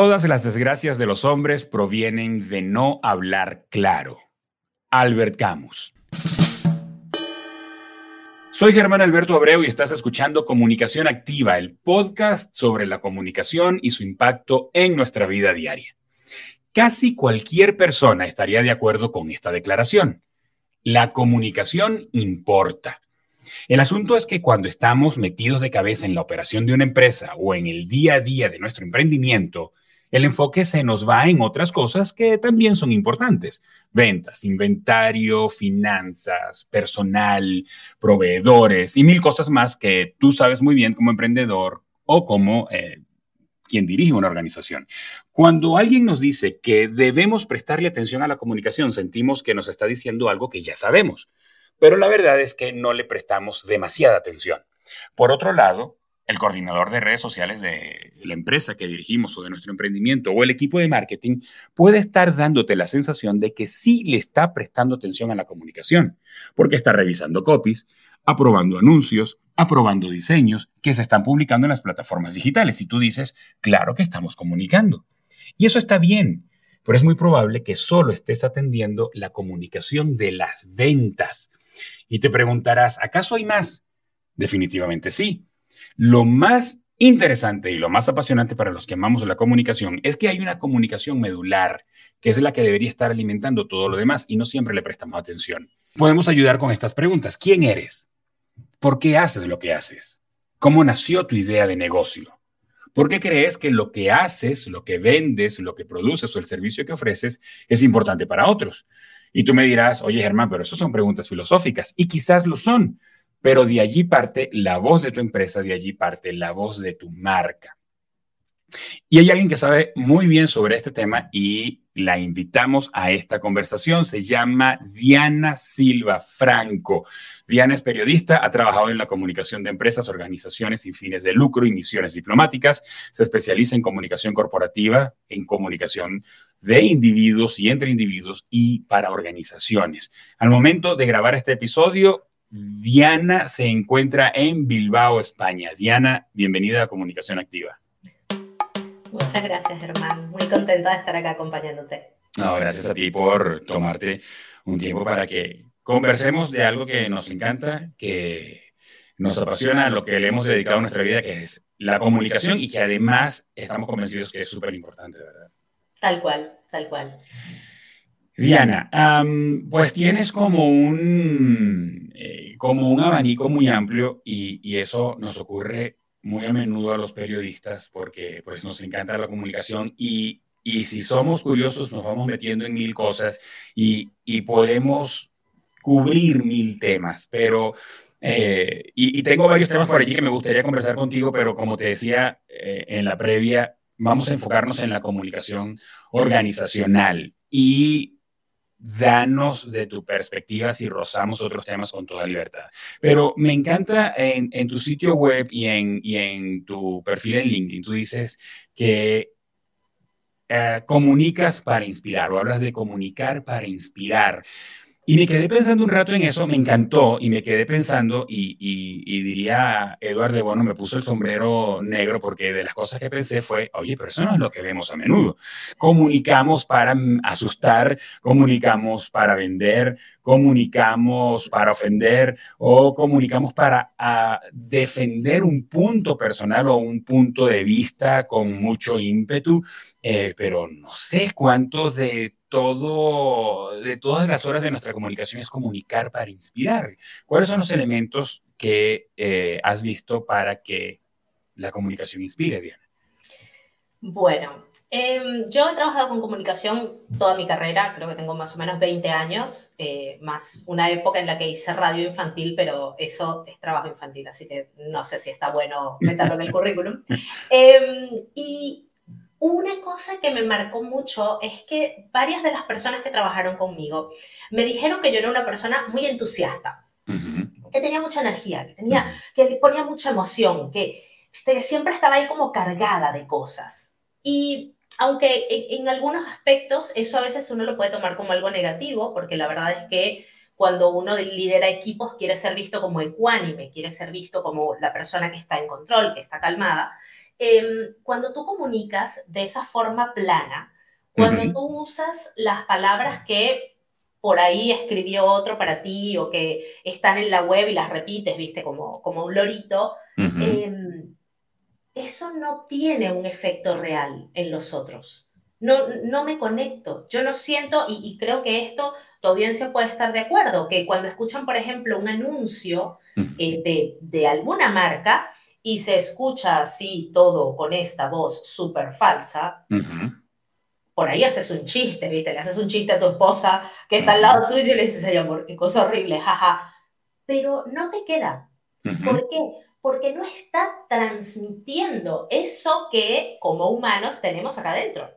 Todas las desgracias de los hombres provienen de no hablar claro. Albert Camus. Soy Germán Alberto Abreu y estás escuchando Comunicación Activa, el podcast sobre la comunicación y su impacto en nuestra vida diaria. Casi cualquier persona estaría de acuerdo con esta declaración. La comunicación importa. El asunto es que cuando estamos metidos de cabeza en la operación de una empresa o en el día a día de nuestro emprendimiento, el enfoque se nos va en otras cosas que también son importantes. Ventas, inventario, finanzas, personal, proveedores y mil cosas más que tú sabes muy bien como emprendedor o como eh, quien dirige una organización. Cuando alguien nos dice que debemos prestarle atención a la comunicación, sentimos que nos está diciendo algo que ya sabemos, pero la verdad es que no le prestamos demasiada atención. Por otro lado, el coordinador de redes sociales de la empresa que dirigimos o de nuestro emprendimiento o el equipo de marketing puede estar dándote la sensación de que sí le está prestando atención a la comunicación, porque está revisando copies, aprobando anuncios, aprobando diseños que se están publicando en las plataformas digitales. Y tú dices, claro que estamos comunicando. Y eso está bien, pero es muy probable que solo estés atendiendo la comunicación de las ventas. Y te preguntarás, ¿acaso hay más? Definitivamente sí. Lo más interesante y lo más apasionante para los que amamos la comunicación es que hay una comunicación medular, que es la que debería estar alimentando todo lo demás y no siempre le prestamos atención. Podemos ayudar con estas preguntas. ¿Quién eres? ¿Por qué haces lo que haces? ¿Cómo nació tu idea de negocio? ¿Por qué crees que lo que haces, lo que vendes, lo que produces o el servicio que ofreces es importante para otros? Y tú me dirás, oye Germán, pero eso son preguntas filosóficas y quizás lo son, pero de allí parte la voz de tu empresa, de allí parte la voz de tu marca. Y hay alguien que sabe muy bien sobre este tema y la invitamos a esta conversación. Se llama Diana Silva Franco. Diana es periodista, ha trabajado en la comunicación de empresas, organizaciones sin fines de lucro y misiones diplomáticas. Se especializa en comunicación corporativa, en comunicación de individuos y entre individuos y para organizaciones. Al momento de grabar este episodio, Diana se encuentra en Bilbao, España. Diana, bienvenida a Comunicación Activa. Muchas gracias, Germán. Muy contenta de estar acá acompañándote. No, gracias a ti por tomarte un tiempo para que conversemos de algo que nos encanta, que nos apasiona, lo que le hemos dedicado a nuestra vida, que es la comunicación y que además estamos convencidos que es súper importante, ¿verdad? Tal cual, tal cual. Diana, pues tienes como un, eh, como un abanico muy amplio y, eso nos ocurre muy a menudo a los periodistas porque pues nos encanta la comunicación y, y si somos curiosos nos vamos metiendo en mil cosas y, y podemos cubrir mil temas, pero... Eh, y, tengo varios temas por allí que me gustaría conversar contigo, pero como te decía eh, en la previa, vamos a enfocarnos en la comunicación organizacional. Y danos de tu perspectiva si rozamos otros temas con toda libertad. Pero me encanta en, tu sitio web y en, tu perfil en LinkedIn, tú dices que eh, comunicas para inspirar o hablas de comunicar para inspirar. Y me quedé pensando un rato en eso, me encantó y me quedé pensando y, diría Eduardo, bueno, me puso el sombrero negro porque de las cosas que pensé fue, oye, pero eso no es lo que vemos a menudo. Comunicamos para asustar, comunicamos para vender, comunicamos para ofender o comunicamos para defender un punto personal o un punto de vista con mucho ímpetu, eh, pero no sé cuántos de todo, de todas las horas de nuestra comunicación es comunicar para inspirar. ¿Cuáles son los elementos que eh, has visto para que la comunicación inspire, Diana? Bueno, em, yo he trabajado con comunicación toda mi carrera, creo que tengo más o menos 20 años, eh, más una época en la que hice radio infantil, pero eso es trabajo infantil, así que no sé si está bueno meterlo en el currículum. Em, y una cosa que me marcó mucho es que varias de las personas que trabajaron conmigo me dijeron que yo era una persona muy entusiasta, que tenía mucha energía, que, tenía, que ponía mucha emoción, que, que siempre estaba ahí como cargada de cosas. Y aunque en, en, algunos aspectos eso a veces uno lo puede tomar como algo negativo, porque la verdad es que cuando uno lidera equipos quiere ser visto como ecuánime, quiere ser visto como la persona que está en control, que está calmada, Em, cuando tú comunicas de esa forma plana, cuando tú usas las palabras que por ahí escribió otro para ti o que están en la web y las repites, viste, como, como un lorito, em, eso no tiene un efecto real en los otros. No, no me conecto, yo no siento, y, creo que esto tu audiencia puede estar de acuerdo, que cuando escuchan, por ejemplo, un anuncio eh, de, de, alguna marca y se escucha así todo con esta voz súper falsa, por ahí haces un chiste, ¿viste? Le haces un chiste a tu esposa que está al lado tuyo y le dices, ay amor, qué cosa horrible, jaja. Pero no te queda. ¿Por qué? Porque no está transmitiendo eso que como humanos tenemos acá adentro.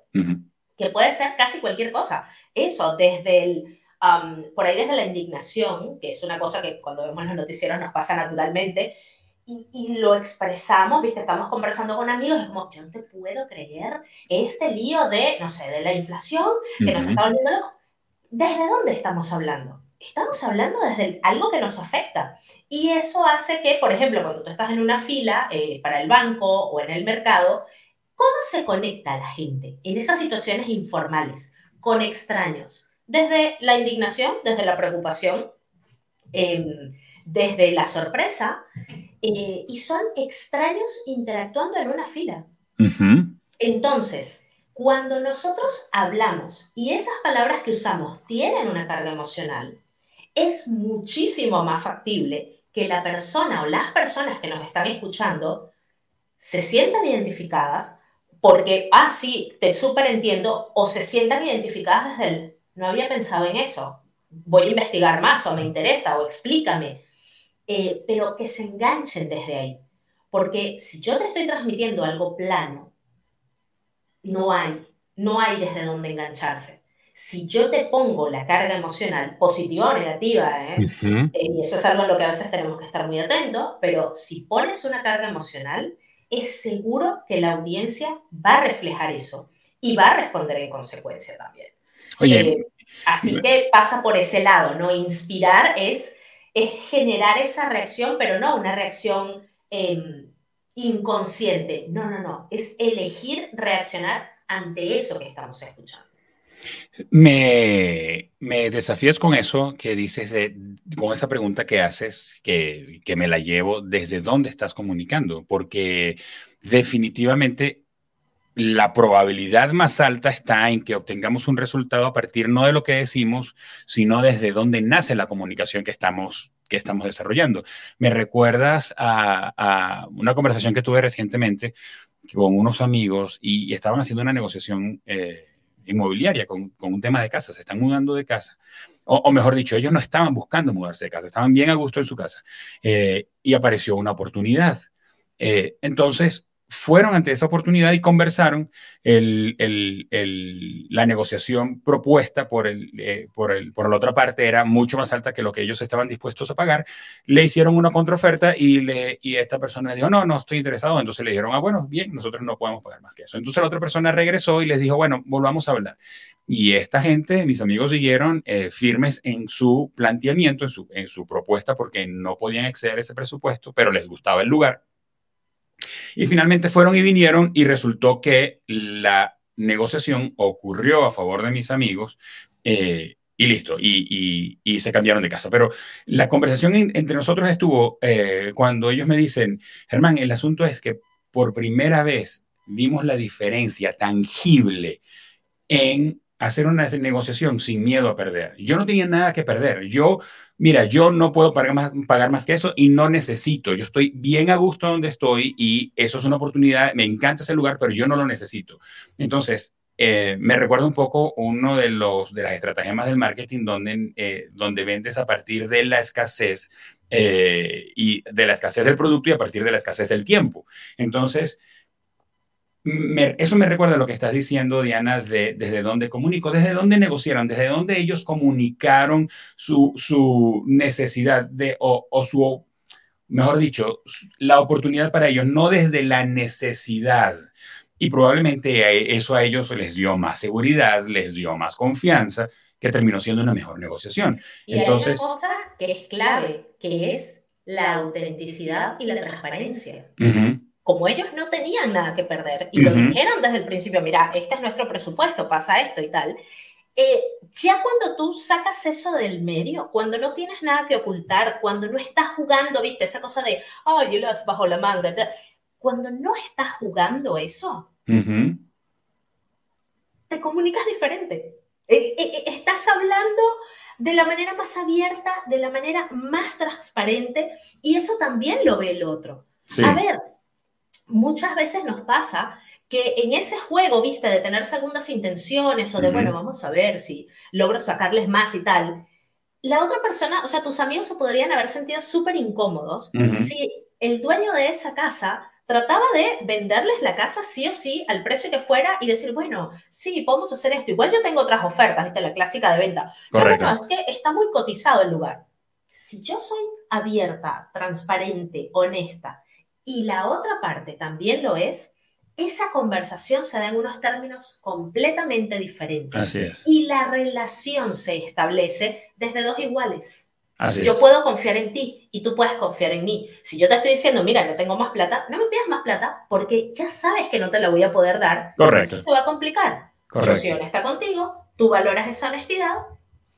Que puede ser casi cualquier cosa. Eso, desde el, por ahí desde la indignación, que es una cosa que cuando vemos los noticieros nos pasa naturalmente, y, lo expresamos, ¿viste? Estamos conversando con amigos, es como, yo no te puedo creer este lío de, no sé, de la inflación que nos está volviendo locos. ¿Desde dónde estamos hablando? Estamos hablando desde algo que nos afecta. Y eso hace que, por ejemplo, cuando tú estás en una fila eh, para el banco o en el mercado, ¿cómo se conecta la gente en esas situaciones informales con extraños? Desde la indignación, desde la preocupación, em, desde la sorpresa eh, y son extraños interactuando en una fila. Entonces, cuando nosotros hablamos y esas palabras que usamos tienen una carga emocional, es muchísimo más factible que la persona o las personas que nos están escuchando se sientan identificadas porque, ah, sí, te súper entiendo, o se sientan identificadas desde el, no había pensado en eso, voy a investigar más o me interesa o explícame. Eh, pero que se enganchen desde ahí. Porque si yo te estoy transmitiendo algo plano, no hay, no hay desde dónde engancharse. Si yo te pongo la carga emocional, positiva o negativa, ¿eh? Eh, y eso es algo en lo que a veces tenemos que estar muy atentos, pero si pones una carga emocional, es seguro que la audiencia va a reflejar eso y va a responder en consecuencia también. Oye, así que pasa por ese lado, ¿no? Inspirar es es generar esa reacción, pero no una reacción em, inconsciente. No, no, no. Es elegir reaccionar ante eso que estamos escuchando. Me, me desafías con eso que dices, con esa pregunta que haces, que, que me la llevo, ¿desde dónde estás comunicando? Porque definitivamente la probabilidad más alta está en que obtengamos un resultado a partir no de lo que decimos, sino desde dónde nace la comunicación que estamos, que estamos desarrollando. Me recuerdas a, una conversación que tuve recientemente con unos amigos y, estaban haciendo una negociación eh, inmobiliaria con, un tema de casa, se están mudando de casa. O, mejor dicho, ellos no estaban buscando mudarse de casa, estaban bien a gusto en su casa. Eh, y apareció una oportunidad. Eh, entonces, fueron ante esa oportunidad y conversaron la negociación propuesta por, el, eh, por, el, por la otra parte era mucho más alta que lo que ellos estaban dispuestos a pagar. Le hicieron una contraoferta y, le, y esta persona le dijo, no, no estoy interesado. Entonces le dijeron, ah, bueno, bien, nosotros no podemos pagar más que eso. Entonces la otra persona regresó y les dijo, bueno, volvamos a hablar. Y esta gente, mis amigos, siguieron eh, firmes en su planteamiento, en su, en su propuesta, porque no podían exceder ese presupuesto, pero les gustaba el lugar y finalmente fueron y vinieron y resultó que la negociación ocurrió a favor de mis amigos eh, y listo, y, y, se cambiaron de casa. Pero la conversación entre nosotros estuvo eh, cuando ellos me dicen, Germán, el asunto es que por primera vez vimos la diferencia tangible en hacer una negociación sin miedo a perder. Yo no tenía nada que perder. Yo mira, yo no puedo pagar más, pagar más que eso y no necesito. Yo estoy bien a gusto donde estoy y eso es una oportunidad. Me encanta ese lugar, pero yo no lo necesito. Entonces, eh, me recuerda un poco uno de, los, de las estratagemas del marketing donde, eh, donde vendes a partir de la escasez eh, y de la escasez del producto y a partir de la escasez del tiempo. Entonces, eso me recuerda a lo que estás diciendo, Diana, de, desde dónde comunico, desde dónde negociaron, desde dónde ellos comunicaron su, su necesidad de, o, o, su, mejor dicho, la oportunidad para ellos, no desde la necesidad. Y probablemente eso a ellos les dio más seguridad, les dio más confianza, que terminó siendo una mejor negociación. Y Entonces, hay una cosa que es clave, que es la autenticidad y la transparencia. Como ellos no tenían nada que perder y lo dijeron desde el principio, mira, este es nuestro presupuesto, pasa esto y tal, eh, ya cuando tú sacas eso del medio, cuando no tienes nada que ocultar, cuando no estás jugando, viste, esa cosa de, ay, yo las bajo la manga, cuando no estás jugando eso, te comunicas diferente. Eh, eh, estás hablando de la manera más abierta, de la manera más transparente, y eso también lo ve el otro. A ver, muchas veces nos pasa que en ese juego, viste, de tener segundas intenciones o de, bueno, vamos a ver si logro sacarles más y tal, la otra persona, o sea, tus amigos se podrían haber sentido súper incómodos si el dueño de esa casa trataba de venderles la casa sí o sí al precio que fuera y decir, bueno, sí, podemos hacer esto. Igual yo tengo otras ofertas, viste, la clásica de venta. Correcto. No, es que está muy cotizado el lugar. Si yo soy abierta, transparente, honesta y la otra parte también lo es, esa conversación se da en unos términos completamente diferentes. Y la relación se establece desde dos iguales. yo puedo confiar en ti y tú puedes confiar en mí. Si yo te estoy diciendo, mira, no tengo más plata, no me pidas más plata porque ya sabes que no te la voy a poder dar. Correcto. Eso te va a complicar. Correcto. Yo soy honesta contigo, tú valoras esa honestidad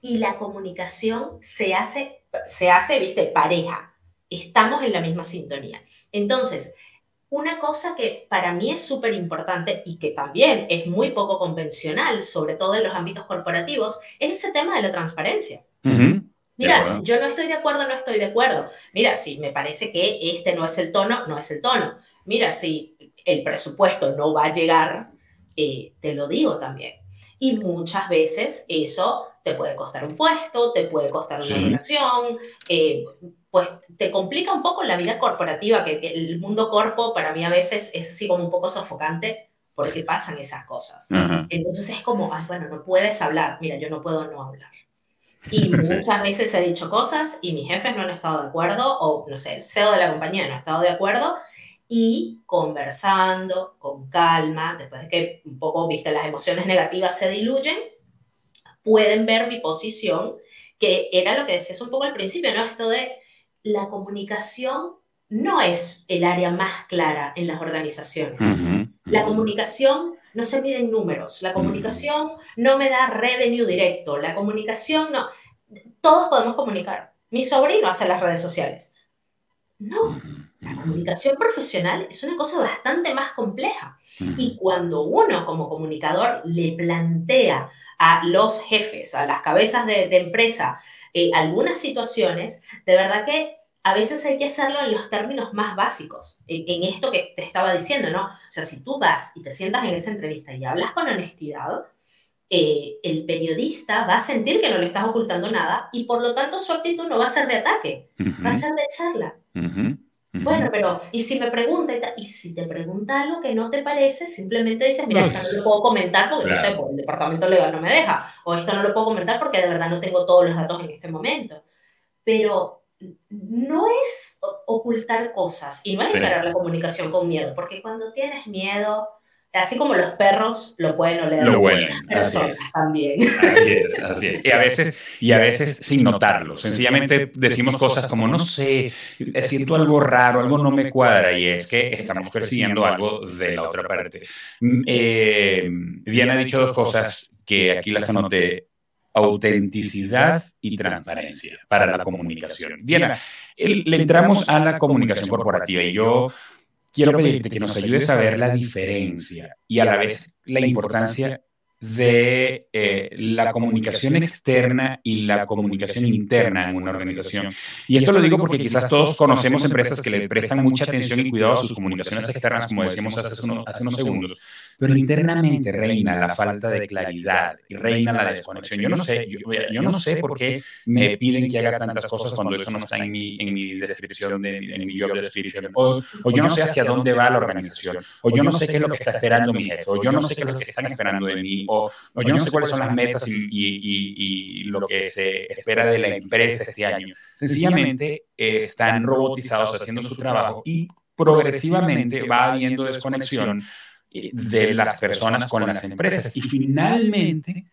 y la comunicación se hace, se hace, viste, pareja. Estamos en la misma sintonía. Entonces, una cosa que para mí es súper importante y que también es muy poco convencional, sobre todo en los ámbitos corporativos, es ese tema de la transparencia. Mira, si yo no estoy de acuerdo, no estoy de acuerdo. Mira, si me parece que este no es el tono, no es el tono. Mira, si el presupuesto no va a llegar, eh, te lo digo también. Y muchas veces eso te puede costar un puesto, te puede costar una relación, eh, pues te complica un poco la vida corporativa, que, el mundo corpo para mí a veces es así como un poco sofocante porque pasan esas cosas. Entonces es como, ay, bueno, no puedes hablar, mira, yo no puedo no hablar. Y muchas veces he dicho cosas y mis jefes no han estado de acuerdo, o no sé, el CEO de la compañía no ha estado de acuerdo, y conversando con calma, después de que un poco, viste, las emociones negativas se diluyen, pueden ver mi posición, que era lo que decías un poco al principio, ¿no? Esto de la comunicación no es el área más clara en las organizaciones. La comunicación no se mide en números, la comunicación no me da revenue directo, la comunicación no... Todos podemos comunicar. Mi sobrino hace las redes sociales. No, la comunicación profesional es una cosa bastante más compleja. Y cuando uno como comunicador le plantea a los jefes, a las cabezas de, de empresa, eh, algunas situaciones, de verdad que a veces hay que hacerlo en los términos más básicos, en, esto que te estaba diciendo, ¿no? O sea, si tú vas y te sientas en esa entrevista y hablas con honestidad, eh, el periodista va a sentir que no le estás ocultando nada y por lo tanto su actitud no va a ser de ataque, va a ser de charla. Bueno, pero, y si me pregunta, y si te pregunta algo que no te parece, simplemente dices, mira, esto no lo puedo comentar porque, no sé, porque el departamento legal no me deja, o esto no lo puedo comentar porque de verdad no tengo todos los datos en este momento. Pero no es ocultar cosas y no es esperar la comunicación con miedo, porque cuando tienes miedo, Así como los perros lo pueden oler. Lo huelen. Personas también. Así es, así es. Y a veces, y a veces sin notarlo. Sencillamente decimos cosas como, no sé, siento algo raro, algo no me cuadra. Y es que estamos persiguiendo algo de la otra parte. Mm, eh, Diana ha dicho dos cosas que aquí las anoté. Autenticidad y transparencia para la comunicación. Diana, le entramos a la comunicación corporativa y yo quiero pedirte que nos ayudes a ver la diferencia y a la vez la importancia de eh, la comunicación externa y la comunicación interna en una organización. Y esto lo digo porque quizás todos conocemos empresas que le prestan mucha atención y cuidado a sus comunicaciones externas, como decíamos hace unos, hace unos segundos, pero internamente reina la falta de claridad y reina la desconexión. Yo no sé, yo, no sé por qué me piden que haga tantas cosas cuando eso no está en mi, en mi descripción, de, en mi job description, o, o yo no sé hacia dónde va la organización, o yo no sé qué es lo que está esperando mi jefe, o yo no sé qué es lo que están esperando de mí, o, yo no sé cuáles son las metas y, lo que se espera de la empresa este año. Sencillamente eh, están robotizados haciendo su trabajo y progresivamente va habiendo desconexión de las personas con las empresas. Y finalmente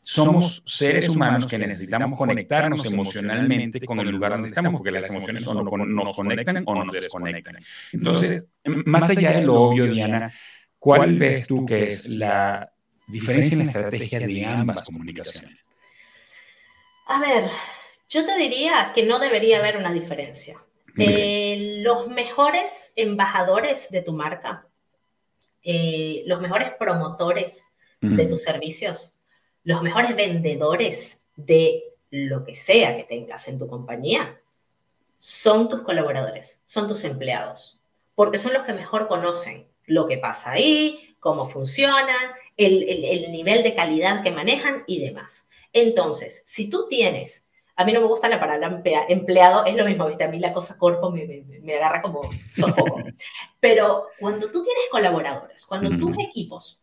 somos seres humanos que necesitamos conectarnos emocionalmente con el lugar donde estamos, porque las emociones o nos conectan o nos desconectan. Entonces, más allá de lo obvio, Diana, ¿cuál ves tú que es la diferencia en la estrategia de ambas comunicaciones? A ver, yo te diría que no debería haber una diferencia. Eh, los mejores embajadores de tu marca, eh, los mejores promotores de tus servicios, los mejores vendedores de lo que sea que tengas en tu compañía, son tus colaboradores, son tus empleados, porque son los que mejor conocen lo que pasa ahí, cómo funciona, el nivel de calidad que manejan y demás. Entonces, si tú tienes a mí no me gusta la palabra empleado, es lo mismo, ¿viste? A mí la cosa cuerpo me, me, agarra como sofoco. Pero cuando tú tienes colaboradores, cuando tus equipos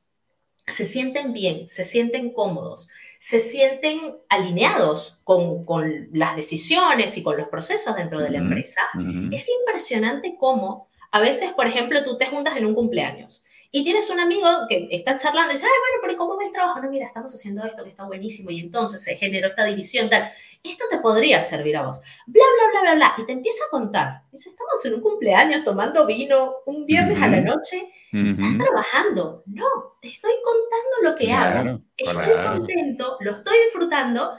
se sienten bien, se sienten cómodos, se sienten alineados con, con las decisiones y con los procesos dentro de la empresa, es impresionante cómo a veces, por ejemplo, tú te juntas en un cumpleaños y tienes un amigo que está charlando y dice, ay, bueno, pero ¿cómo va el trabajo? No, mira, estamos haciendo esto que está buenísimo y entonces se generó esta división tal. Esto te podría servir a vos. Bla, bla, bla, bla, bla. Y te empieza a contar. Dice, estamos en un cumpleaños tomando vino un viernes a la noche. Estás trabajando. No, te estoy contando lo que hago. Estoy contento, lo estoy disfrutando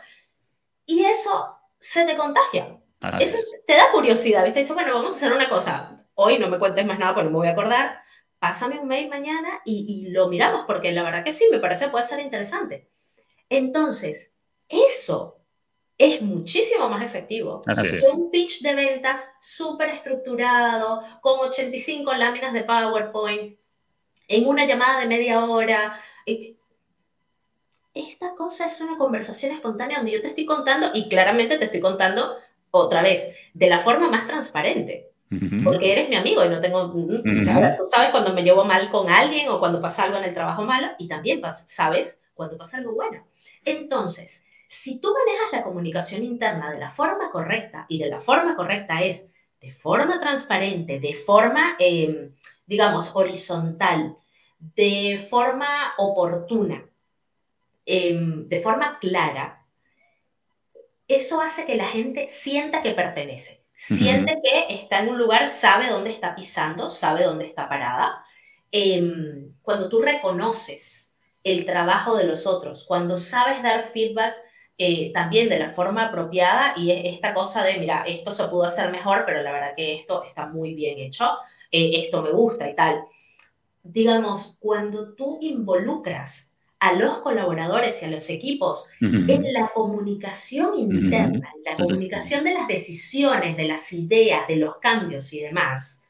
y eso se te contagia. eso te da curiosidad, ¿viste? Dice, bueno, vamos a hacer una cosa. Hoy no me cuentes más nada porque no me voy a acordar pásame un mail mañana y, lo miramos, porque la verdad que sí, me parece puede ser interesante. Entonces, eso es muchísimo más efectivo que un pitch de ventas súper estructurado, con 85 láminas de PowerPoint, en una llamada de media hora. Esta cosa es una conversación espontánea donde yo te estoy contando, y claramente te estoy contando otra vez, de la forma más transparente porque eres mi amigo y no tengo, mm, tú sabes cuando me llevo mal con alguien o cuando pasa algo en el trabajo malo y también sabes cuando pasa algo bueno. Entonces, si tú manejas la comunicación interna de la forma correcta y de la forma correcta es de forma transparente, de forma, em, digamos, horizontal, de forma oportuna, em, de forma clara, eso hace que la gente sienta que pertenece siente que está en un lugar, sabe dónde está pisando, sabe dónde está parada. Em, cuando tú reconoces el trabajo de los otros, cuando sabes dar feedback eh, también de la forma apropiada y esta cosa de, mira, esto se pudo hacer mejor, pero la verdad que esto está muy bien hecho, eh, esto me gusta y tal. Digamos, cuando tú involucras a los colaboradores y a los equipos en la comunicación interna, en la comunicación de las decisiones, de las ideas, de los cambios y demás,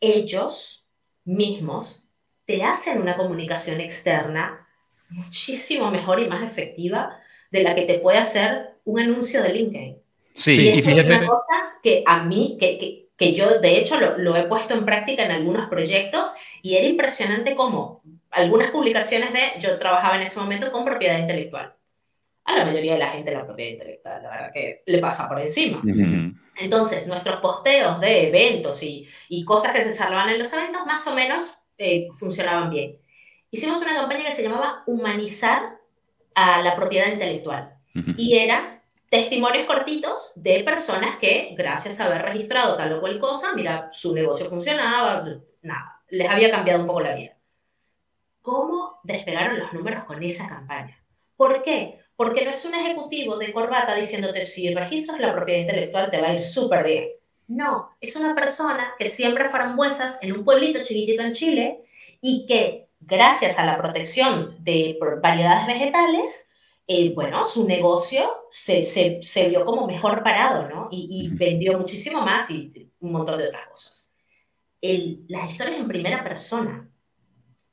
ellos mismos te hacen una comunicación externa muchísimo mejor y más efectiva de la que te puede hacer un anuncio de LinkedIn. Sí, y, es una cosa que a mí, que, que, que yo de hecho lo, lo, he puesto en práctica en algunos proyectos y era impresionante cómo algunas publicaciones de, yo trabajaba en ese momento con propiedad intelectual. A la mayoría de la gente la propiedad intelectual, la verdad que le pasa por encima. Entonces, nuestros posteos de eventos y, y, cosas que se charlaban en los eventos más o menos eh, funcionaban bien. Hicimos una campaña que se llamaba Humanizar a la propiedad intelectual. Y era testimonios cortitos de personas que, gracias a haber registrado tal o cual cosa, mira, su negocio funcionaba, nada, les había cambiado un poco la vida cómo despegaron los números con esa campaña. ¿Por qué? Porque no es un ejecutivo de corbata diciéndote si registras la propiedad intelectual te va a ir súper bien. No, es una persona que siempre frambuesas en un pueblito chiquitito en Chile y que gracias a la protección de variedades vegetales, eh, bueno, su negocio se, se, se, vio como mejor parado, ¿no? Y, y, vendió muchísimo más y un montón de otras cosas. El, las historias en primera persona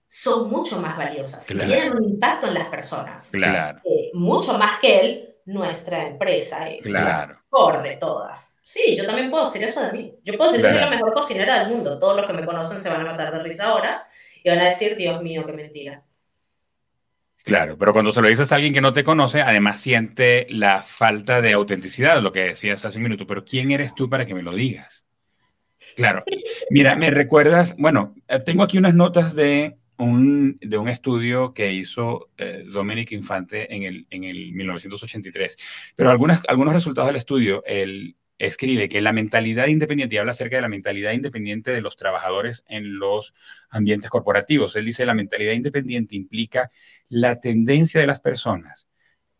son mucho más valiosas, tienen un impacto en las personas. Claro. Eh, mucho más que él, nuestra empresa es claro. por de todas. Sí, yo también puedo decir eso de mí. Yo puedo decir que soy la mejor cocinera del mundo. Todos los que me conocen se van a matar de risa ahora y van a decir, Dios mío, qué mentira. Claro, pero cuando se lo dices a alguien que no te conoce, además siente la falta de autenticidad, lo que decías hace un minuto. Pero ¿quién eres tú para que me lo digas? Claro. Mira, me recuerdas, bueno, tengo aquí unas notas de un, de un estudio que hizo eh, Dominic Infante en el, en el 1983. Pero algunos resultados del estudio, él escribe que la mentalidad independiente, y habla acerca de la mentalidad independiente de los trabajadores en los ambientes corporativos. Él dice, la mentalidad independiente implica la tendencia de las personas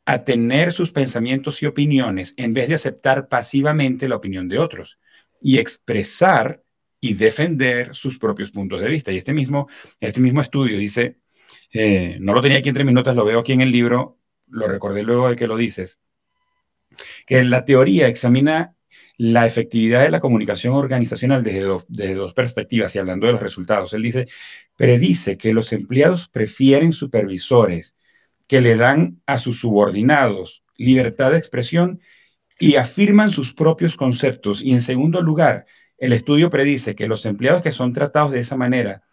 a tener sus pensamientos y opiniones en vez de aceptar pasivamente la opinión de otros y expresar y defender sus propios puntos de vista. Y este mismo, este mismo estudio dice, eh, no lo tenía aquí entre mis notas, lo veo aquí en el libro, lo recordé luego de que lo dices, que la teoría examina la efectividad de la comunicación organizacional desde, desde dos perspectivas y hablando de los resultados. Él dice, predice que los empleados prefieren supervisores que le dan a sus subordinados libertad de expresión y afirman sus propios conceptos. Y en segundo lugar, el estudio predice que los empleados que son tratados de esa manera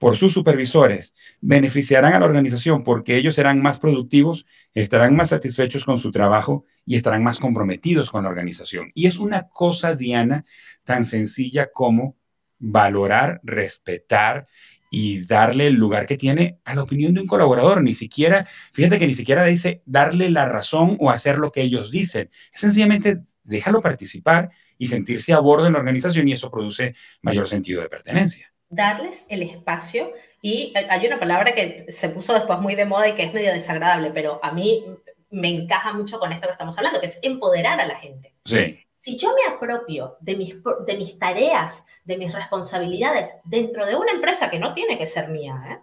por sus supervisores beneficiarán a la organización porque ellos serán más productivos, estarán más satisfechos con su trabajo y estarán más comprometidos con la organización. Y es una cosa, Diana, tan sencilla como valorar, respetar y darle el lugar que tiene a la opinión de un colaborador. Ni siquiera, fíjate que ni siquiera dice darle la razón o hacer lo que ellos dicen. Es sencillamente déjalo participar y sentirse a bordo en la organización y eso produce mayor sentido de pertenencia. Darles el espacio y eh, hay una palabra que se puso después muy de moda y que es medio desagradable, pero a mí me encaja mucho con esto que estamos hablando, que es empoderar a la gente. Sí. Si yo me apropio de mis, de mis tareas, de mis responsabilidades dentro de una empresa que no tiene que ser mía, ¿eh?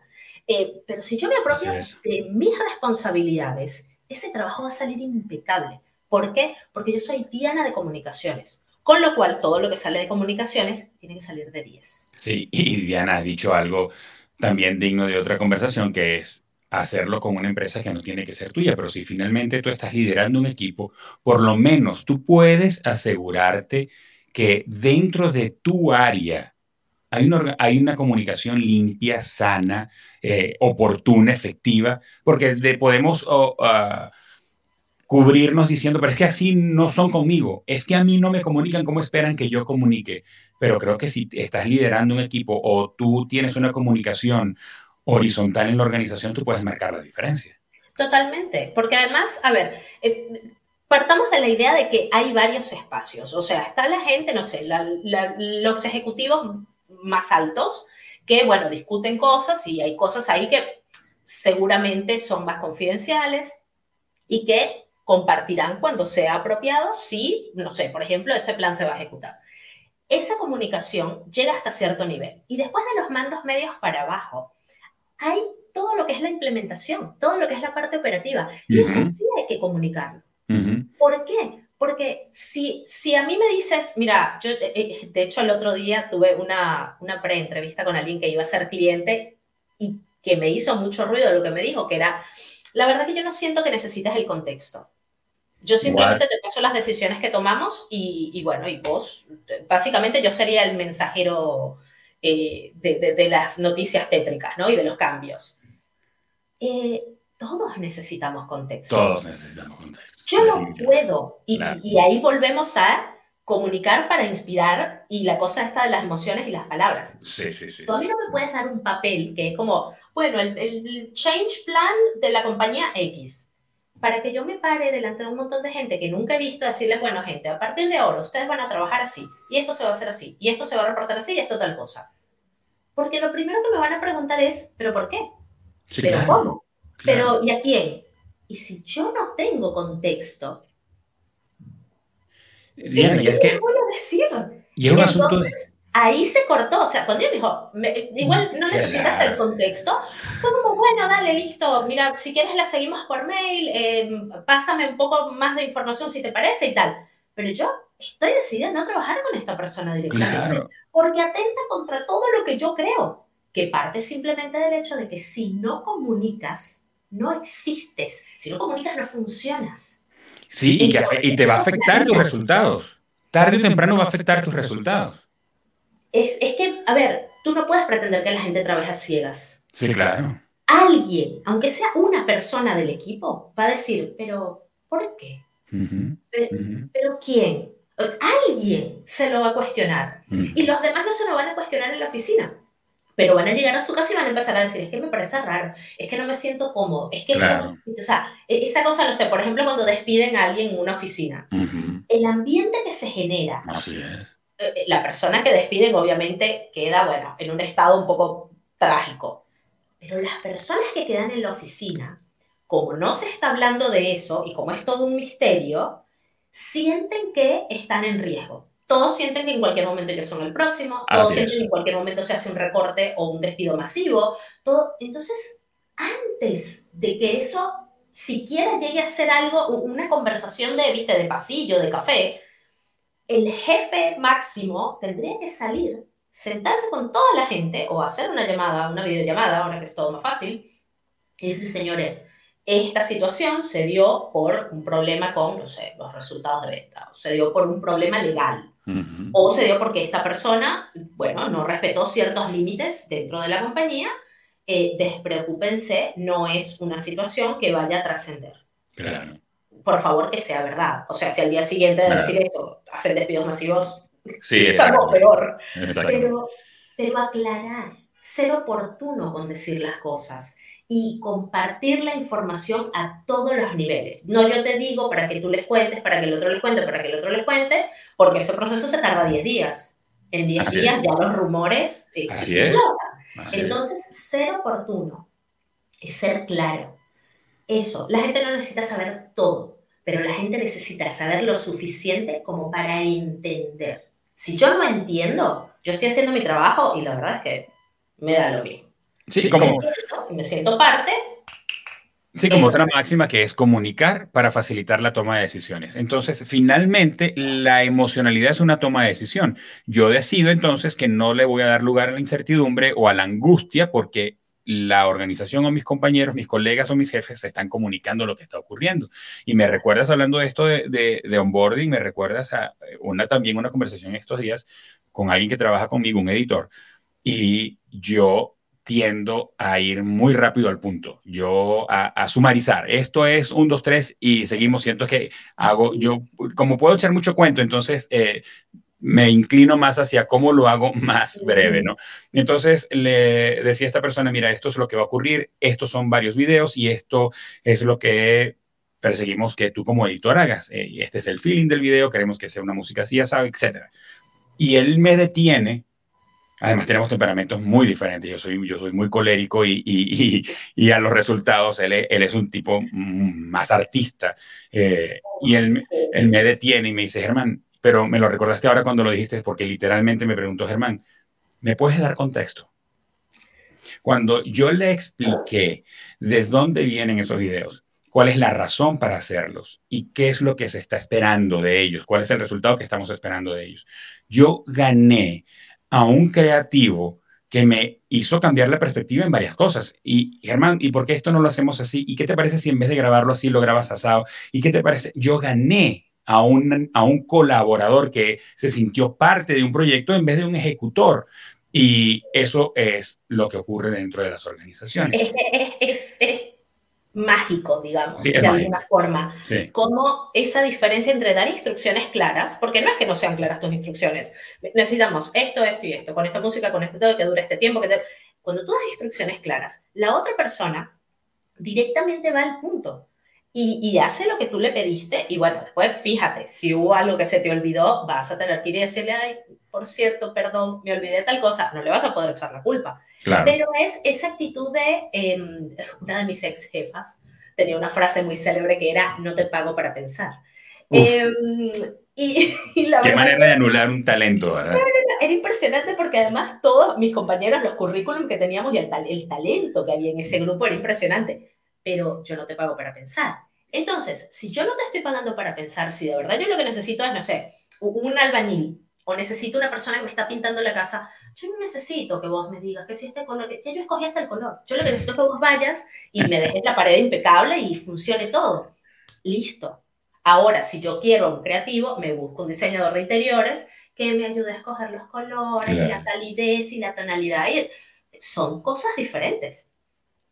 Eh, pero si yo me apropio de mis responsabilidades, ese trabajo va a salir impecable. ¿Por qué? Porque yo soy Diana de comunicaciones. Con lo cual, todo lo que sale de comunicaciones tiene que salir de 10. Sí, y Diana ha dicho algo también digno de otra conversación, que es hacerlo con una empresa que no tiene que ser tuya, pero si finalmente tú estás liderando un equipo, por lo menos tú puedes asegurarte que dentro de tu área hay una, comunicación limpia, sana, eh, oportuna, efectiva, porque podemos... Ah, cubrirnos diciendo, pero es que así no son conmigo, es que a mí no me comunican como esperan que yo comunique. Pero creo que si estás liderando un equipo o tú tienes una comunicación horizontal en la organización, tú puedes marcar la diferencia. Totalmente, porque además, a ver, eh, partamos de la idea de que hay varios espacios, o sea, está la gente, no sé, los ejecutivos más altos que, bueno, discuten cosas y hay cosas ahí que seguramente son más confidenciales y que compartirán cuando sea apropiado si, no sé, por ejemplo, ese plan se va a ejecutar. Esa comunicación llega hasta cierto nivel y después de los mandos medios para abajo hay todo lo que es la implementación, todo lo que es la parte operativa y eso sí hay que comunicarlo. ¿Por qué? Porque si, si a mí me dices, mira, yo eh, eh, de hecho el otro día tuve una, una pre-entrevista con alguien que iba a ser cliente y que me hizo mucho ruido lo que me dijo, que era, la verdad que yo no siento que necesites el contexto. Yo simplemente te paso las decisiones que tomamos y, bueno, y vos, básicamente yo sería el mensajero eh, de, las noticias tétricas, ¿no? Y de los cambios. Eh, todos necesitamos contexto. Todos necesitamos contexto. Yo no puedo, y, y, ahí volvemos a comunicar para inspirar y la cosa está de las emociones y las palabras. Sí, sí, sí. Tú a mí no me puedes dar un papel que es como, bueno, el, el change plan de la compañía X para que yo me pare delante de un montón de gente que nunca he visto decirles, bueno, gente, a partir de ahora ustedes van a trabajar así, y esto se va a hacer así, y esto se va a reportar así, y esto tal cosa. Porque lo primero que me van a preguntar es, ¿pero por qué? ¿Pero cómo? ¿Pero y a quién? Y si yo no tengo contexto, Diana, y es que... voy a decir? Y es un asunto ahí se cortó. O sea, cuando él dijo, igual no necesitas el contexto, fue como, bueno, dale, listo, mira, si quieres la seguimos por mail, em, pásame un poco más de información si te parece y tal. Pero yo estoy decidida a no trabajar con esta persona directamente. Porque atenta contra todo lo que yo creo. Que parte simplemente del hecho de que si no comunicas, no existes. Si no comunicas, no funcionas. Sí, y, y te va a afectar tus resultados. Tarde o temprano va a afectar tus resultados. Es, es, que, a ver, tú no puedes pretender que la gente trabaje a ciegas. Sí, claro. Alguien, aunque sea una persona del equipo, va a decir, pero ¿por qué? pero, quién? Alguien se lo va a cuestionar. Y los demás no se lo van a cuestionar en la oficina. pero van a llegar a su casa y van a empezar a decir, es que me parece raro, es que no me siento cómodo, es que o sea, e, esa cosa, no sé, por ejemplo, cuando despiden a alguien en una oficina, el ambiente que se genera, eh, eh, la persona que despiden obviamente queda, bueno, en un estado un poco trágico, pero las personas que quedan en la oficina, como no se está hablando de eso y como es todo un misterio, sienten que están en riesgo. Todos sienten que en cualquier momento ellos son el próximo, todos sienten que en cualquier momento se hace un recorte o un despido masivo. Todo. Entonces, antes de que eso siquiera llegue a ser algo, una conversación de, viste, de pasillo, de café, el jefe máximo tendría que salir, sentarse con toda la gente o hacer una llamada, una videollamada, ahora que es todo más fácil, y decir, señores, esta situación se dio por un problema con, no sé, los resultados de venta, o se dio por un problema legal, o se dio porque esta persona, bueno, no respetó ciertos límites dentro de la compañía. Eh, despreocúpense, no es una situación que vaya a trascender. Claro. Por favor, que sea verdad. O sea, si al día siguiente de decir eso, hacen despidos masivos, sí, es algo peor. Pero, pero aclarar, ser oportuno con decir las cosas y compartir la información a todos los niveles. No yo te digo para que tú les cuentes, para que el otro les cuente, para que el otro les cuente, porque ese proceso se tarda 10 días. En 10 días ya los rumores eh, Así Entonces, ser oportuno y ser claro. Eso, la gente no necesita saber todo, pero la gente necesita saber lo suficiente como para entender. Si yo no entiendo, yo estoy haciendo mi trabajo y la verdad es que me da lo mismo. Sí, como... Me siento parte. Sí, como otra máxima que es comunicar para facilitar la toma de decisiones. Entonces, finalmente, la emocionalidad es una toma de decisión. Yo decido entonces que no le voy a dar lugar a la incertidumbre o a la angustia porque la organización o mis compañeros, mis colegas o mis jefes se están comunicando lo que está ocurriendo. Y me recuerdas hablando de esto de, de, onboarding, me recuerdas a una también una conversación estos días con alguien que trabaja conmigo, un editor, y yo tiendo a ir muy rápido al punto, yo a, sumarizar. Esto es un, dos, tres y seguimos. Siento que hago, yo como puedo echar mucho cuento, entonces eh, me inclino más hacia cómo lo hago más breve, ¿no? Entonces le decía a esta persona, mira, esto es lo que va a ocurrir, estos son varios videos y esto es lo que perseguimos que tú como editor hagas. Eh, este es el feeling del video, queremos que sea una música así, sabe, etc. Y él me detiene Además, tenemos temperamentos muy diferentes. Yo soy, yo soy muy colérico y, y, y, a los resultados él, él, es un tipo más artista. Eh, y él, él, me detiene y me dice, Germán, pero me lo recordaste ahora cuando lo dijiste, porque literalmente me preguntó, Germán, ¿me puedes dar contexto? Cuando yo le expliqué de dónde vienen esos videos, cuál es la razón para hacerlos y qué es lo que se está esperando de ellos, cuál es el resultado que estamos esperando de ellos, yo gané a un creativo que me hizo cambiar la perspectiva en varias cosas. Y Germán, ¿y por qué esto no lo hacemos así? ¿Y qué te parece si en vez de grabarlo así lo grabas asado? ¿Y qué te parece? Yo gané a un, a un colaborador que se sintió parte de un proyecto en vez de un ejecutor. Y eso es lo que ocurre dentro de las organizaciones. Es, mágico, digamos, de alguna forma. Como esa diferencia entre dar instrucciones claras, porque no es que no sean claras tus instrucciones, necesitamos esto, esto y esto, con esta música, con este todo, que dure este tiempo, que cuando tú das instrucciones claras, la otra persona directamente va al punto. Y, hace lo que tú le pediste y bueno, después fíjate, si hubo algo que se te olvidó, vas a tener que ir y decirle, ay, por cierto, perdón, me olvidé tal cosa, no le vas a poder echar la culpa. Pero es esa actitud de, em, una de mis ex jefas tenía una frase muy célebre que era, no te pago para pensar. Em, y, Qué manera de anular un talento, ¿verdad? Era, impresionante porque además todos mis compañeros, los currículum que teníamos y el, el talento que había en ese grupo era impresionante. Pero yo no te pago para pensar. Entonces, si yo no te estoy pagando para pensar, si de verdad yo lo que necesito es, no sé, un albañil o necesito una persona que me está pintando la casa, yo no necesito que vos me digas que si este color, ya yo escogí hasta el color, yo lo que necesito es que vos vayas y me dejes la pared impecable y funcione todo. Listo. Ahora, si yo quiero un creativo, me busco un diseñador de interiores que me ayude a escoger los colores, y la calidez y la tonalidad. Son cosas diferentes.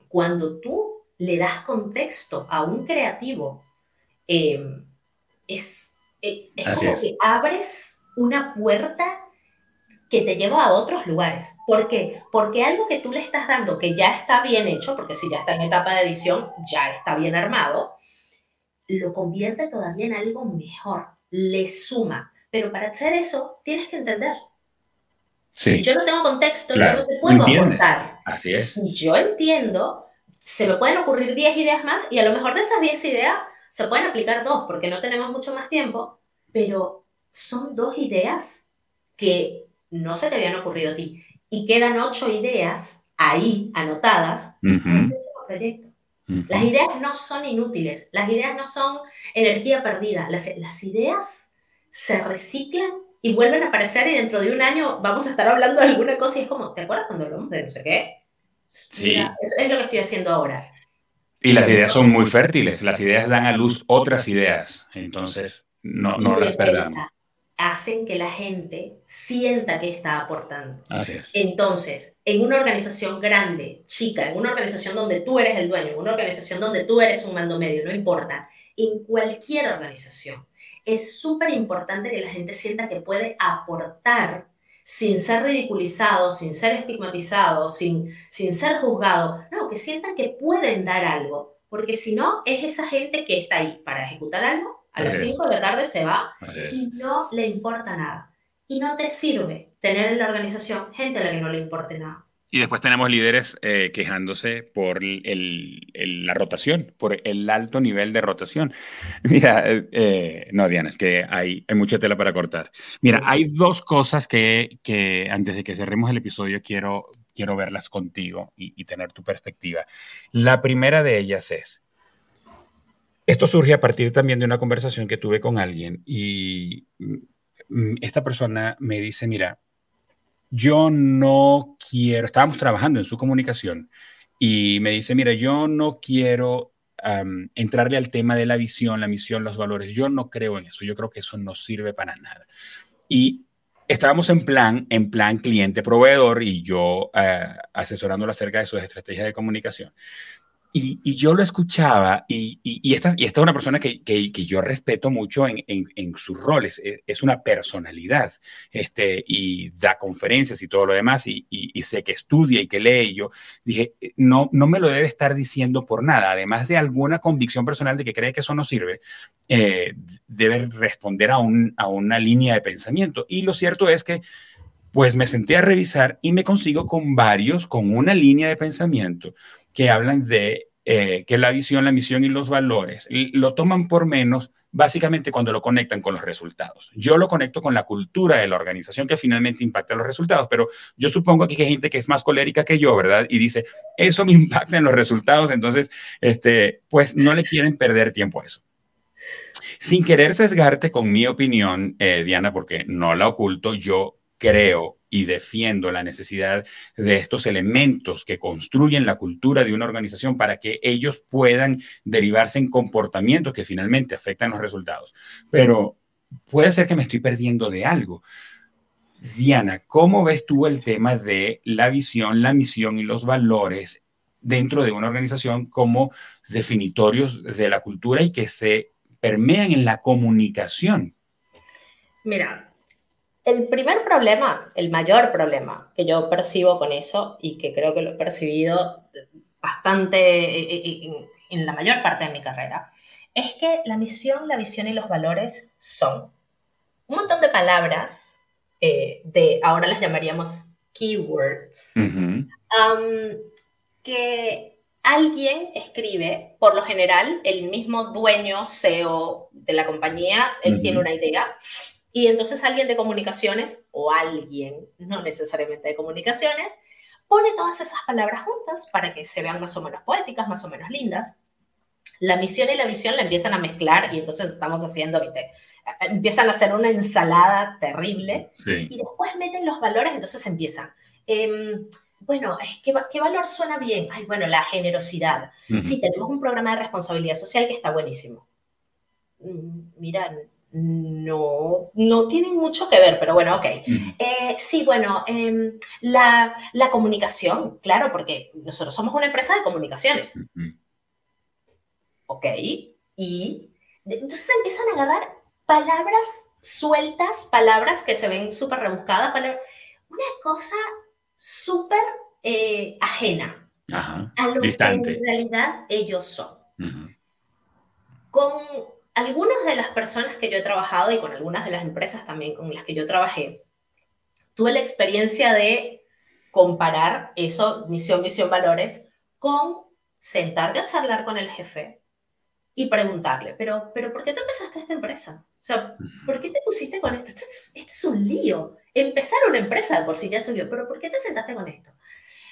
Cuando tú le das contexto a un creativo, em, es, eh, es como que abres una puerta que te lleva a otros lugares. ¿Por qué? Porque algo que tú le estás dando que ya está bien hecho, porque si ya está en etapa de edición, ya está bien armado, lo convierte todavía en algo mejor, le suma. Pero para hacer eso, tienes que entender. Si yo no tengo contexto, yo no te puedo aportar. Así es. Si yo entiendo, se me pueden ocurrir 10 ideas más y a lo mejor de esas 10 ideas se pueden aplicar dos porque no tenemos mucho más tiempo, pero son dos ideas que no se te habían ocurrido a ti. Y quedan ocho ideas ahí anotadas proyecto. Las ideas no son inútiles, las ideas no son energía perdida, las, las ideas se reciclan y vuelven a aparecer y dentro de un año vamos a estar hablando de alguna cosa y es como, ¿te acuerdas cuando hablamos de no sé qué? Sí. es lo que estoy haciendo ahora. Y las ideas son muy fértiles, las ideas dan a luz otras ideas, entonces no, no las perdamos hacen que la gente sienta que está aportando. Así es. Entonces, en una organización grande, chica, en una organización donde tú eres el dueño, en una organización donde tú eres un mando medio, no importa, en cualquier organización, es súper importante que la gente sienta que puede aportar sin ser ridiculizado, sin ser estigmatizado, sin, sin ser juzgado. No, que sientan que pueden dar algo, porque si no, es esa gente que está ahí para ejecutar algo a las 5 de la tarde se va y no le importa nada. Y no te sirve tener en la organización gente a la que no le importe nada. Y después tenemos líderes eh, quejándose por el, la rotación, por el alto nivel de rotación. Mira, eh, no, Diana, es que hay, hay, mucha tela para cortar. Mira, hay dos cosas que, que antes de que cerremos el episodio quiero, quiero verlas contigo y, y tener tu perspectiva. La primera de ellas es, esto surge a partir también de una conversación que tuve con alguien y mm, esta persona me dice, mira, yo no quiero, estábamos trabajando en su comunicación y me dice, mira, yo no quiero entrarle al tema de la visión, la misión, los valores. Yo no creo en eso, yo creo que eso no sirve para nada. Y estábamos en plan, en plan cliente-proveedor y yo uh, asesorándolo acerca de sus estrategias de comunicación. Y, yo lo escuchaba y, esta, y esta es una persona que, que, yo respeto mucho en, en, sus roles, es, es, una personalidad este, y da conferencias y todo lo demás y, sé que estudia y que lee yo dije, eh, no, no me lo debe estar diciendo por nada, además de alguna convicción personal de que cree que eso no sirve, eh, debe responder a, un, a una línea de pensamiento. Y lo cierto es que pues me senté a revisar y me consigo con varios, con una línea de pensamiento que hablan de eh, que la visión, la misión y los valores lo toman por menos básicamente cuando lo conectan con los resultados. Yo lo conecto con la cultura de la organización que finalmente impacta los resultados, pero yo supongo que hay gente que es más colérica que yo, ¿verdad? Y dice, eso me impacta en los resultados, entonces, este, pues no le quieren perder tiempo a eso. Sin querer sesgarte con mi opinión, eh, Diana, porque no la oculto, yo creo y defiendo la necesidad de estos elementos que construyen la cultura de una organización para que ellos puedan derivarse en comportamientos que finalmente afectan los resultados. Pero puede ser que me estoy perdiendo de algo. Diana, ¿cómo ves tú el tema de la visión, la misión y los valores dentro de una organización como definitorios de la cultura y que se permean en la comunicación? Mira, el primer problema, el mayor problema que yo percibo con eso y que creo que lo he percibido bastante eh, eh, en la mayor parte de mi carrera, es que la misión, la visión y los valores son un montón de palabras eh, de, ahora las llamaríamos keywords, que alguien escribe, por lo general, el mismo dueño, CEO de la compañía, él tiene una idea, y entonces alguien de comunicaciones, o alguien, no necesariamente de comunicaciones, pone todas esas palabras juntas para que se vean más o menos poéticas, más o menos lindas. La misión y la visión la empiezan a mezclar y entonces estamos haciendo, ¿viste? empiezan a hacer una ensalada terrible y después meten los valores, entonces empiezan. Em, bueno, ¿qué, ¿qué, valor suena bien? Ay, bueno, la generosidad. Sí, tenemos un programa de responsabilidad social que está buenísimo. Mm, mira, no, no tienen mucho que ver, pero bueno, ok. Eh, sí, bueno, em, la, comunicación, claro, porque nosotros somos una empresa de comunicaciones. Ok, y entonces empiezan a agarrar palabras sueltas, palabras que se ven súper rebuscadas, una cosa súper eh, ajena a lo que en realidad ellos son. Con algunas de las personas que yo he trabajado y con algunas de las empresas también con las que yo trabajé, tuve la experiencia de comparar eso, misión, visión, valores, con sentarte a charlar con el jefe y preguntarle, pero, pero ¿por qué tú empezaste esta empresa? O sea, ¿por qué te pusiste con esto? Esto es, esto es un lío. Empezar una empresa de por sí ya es un lío, pero ¿por qué te sentaste con esto?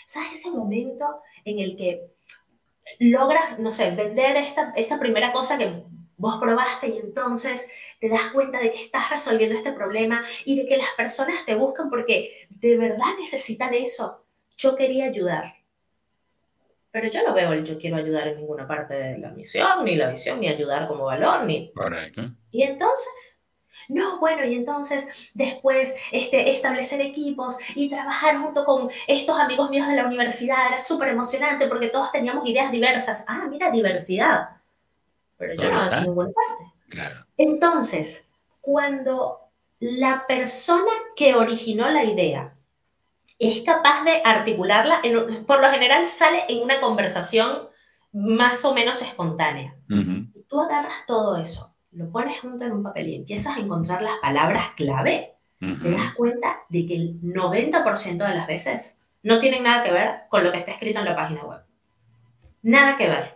¿Sabes ese momento en el que logras, no sé, vender esta, esta primera cosa que vos probaste y entonces te das cuenta de que estás resolviendo este problema y de que las personas te buscan porque de verdad necesitan eso. Yo quería ayudar. Pero yo no veo el yo quiero ayudar en ninguna parte de la misión, ni la visión, ni ayudar como valor, ni... Correcto. Y entonces, no, bueno, y entonces después este, establecer equipos y trabajar junto con estos amigos míos de la universidad era súper emocionante porque todos teníamos ideas diversas. Ah, mira, diversidad. Pero yo no en ninguna parte. Claro. Entonces, cuando la persona que originó la idea es capaz de articularla, por lo general sale en una conversación más o menos espontánea. Y tú agarras todo eso lo pones junto en un papel y empiezas a encontrar las palabras clave, te das cuenta de que el 90% de las veces no tienen nada que ver con lo que está escrito en la página web. Nada que ver.